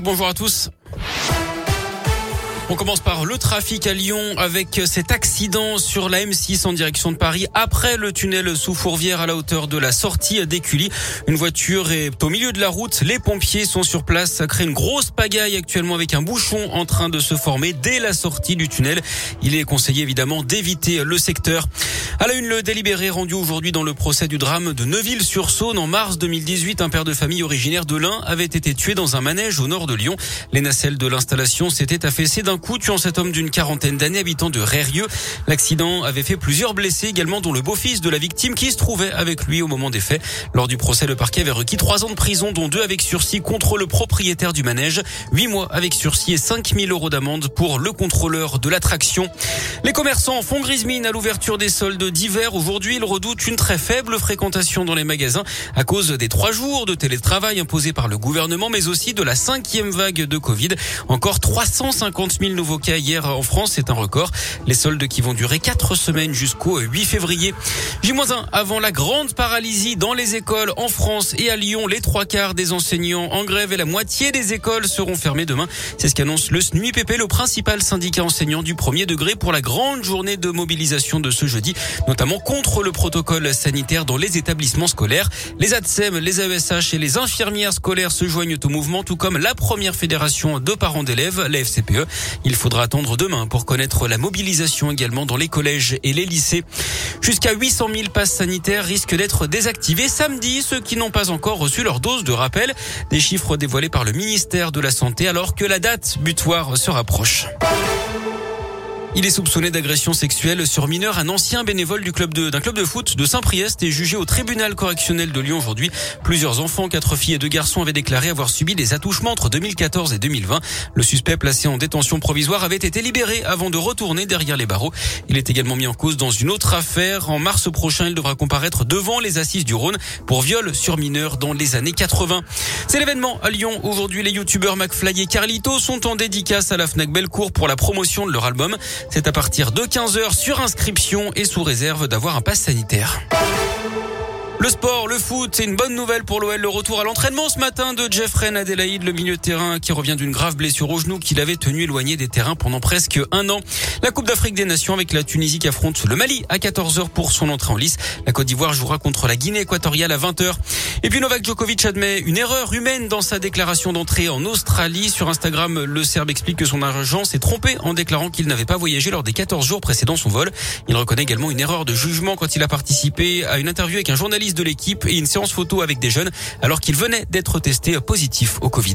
Bonjour à tous. On commence par le trafic à Lyon avec cet accident sur la M6 en direction de Paris après le tunnel sous Fourvière à la hauteur de la sortie d'Écully. Une voiture est au milieu de la route. Les pompiers sont sur place. Ça crée une grosse pagaille actuellement avec un bouchon en train de se former dès la sortie du tunnel. Il est conseillé évidemment d'éviter le secteur. À la une, le délibéré rendu aujourd'hui dans le procès du drame de Neuville-sur-Saône en mars 2018. Un père de famille originaire de l'Ain avait été tué dans un manège au nord de Lyon. Les nacelles de l'installation s'étaient affaissées d'un coup, tuant cet homme d'une quarantaine d'années habitant de Rérieux. L'accident avait fait plusieurs blessés également, dont le beau-fils de la victime qui se trouvait avec lui au moment des faits. Lors du procès, le parquet avait requis trois ans de prison, dont deux avec sursis contre le propriétaire du manège, huit mois avec sursis et 5000 euros d'amende pour le contrôleur de l'attraction. Les commerçants font grise mine à l'ouverture des soldes d'hiver. Aujourd'hui, ils redoutent une très faible fréquentation dans les magasins à cause des trois jours de télétravail imposés par le gouvernement, mais aussi de la cinquième vague de Covid. Encore 350 000 nouveaux cas hier en France, c'est un record. Les soldes qui vont durer quatre semaines jusqu'au 8 février. J-1 avant la grande paralysie dans les écoles en France et à Lyon. Les trois quarts des enseignants en grève et la moitié des écoles seront fermées demain. C'est ce qu'annonce le SNUIPP, le principal syndicat enseignant du premier degré pour la grande journée de mobilisation de ce jeudi notamment contre le protocole sanitaire dans les établissements scolaires. Les ADSEM, les AESH et les infirmières scolaires se joignent au mouvement, tout comme la première fédération de parents d'élèves, la FCPE. Il faudra attendre demain pour connaître la mobilisation également dans les collèges et les lycées. Jusqu'à 800 000 passes sanitaires risquent d'être désactivés samedi, ceux qui n'ont pas encore reçu leur dose de rappel. Des chiffres dévoilés par le ministère de la Santé alors que la date butoir se rapproche. Il est soupçonné d'agression sexuelle sur mineur. Un ancien bénévole du club d'un club de foot de Saint-Priest est jugé au tribunal correctionnel de Lyon aujourd'hui. Plusieurs enfants, quatre filles et deux garçons avaient déclaré avoir subi des attouchements entre 2014 et 2020. Le suspect placé en détention provisoire avait été libéré avant de retourner derrière les barreaux. Il est également mis en cause dans une autre affaire. En mars prochain, il devra comparaître devant les assises du Rhône pour viol sur mineur dans les années 80. C'est l'événement à Lyon. Aujourd'hui, les youtubeurs McFly et Carlito sont en dédicace à la Fnac Bellecour pour la promotion de leur album. C'est à partir de 15h sur inscription et sous réserve d'avoir un pass sanitaire. Le sport, le foot, c'est une bonne nouvelle pour l'OL. Le retour à l'entraînement ce matin de Jeffrey Adelaide, le milieu de terrain qui revient d'une grave blessure au genou qu'il avait tenu éloigné des terrains pendant presque un an. La Coupe d'Afrique des Nations avec la Tunisie qui affronte le Mali à 14h pour son entrée en lice. La Côte d'Ivoire jouera contre la Guinée équatoriale à 20h. Et puis Novak Djokovic admet une erreur humaine dans sa déclaration d'entrée en Australie. Sur Instagram, le Serbe explique que son agent s'est trompé en déclarant qu'il n'avait pas voyagé lors des 14 jours précédant son vol. Il reconnaît également une erreur de jugement quand il a participé à une interview avec un journaliste de l'équipe et une séance photo avec des jeunes alors qu'il venait d'être testé positif au Covid.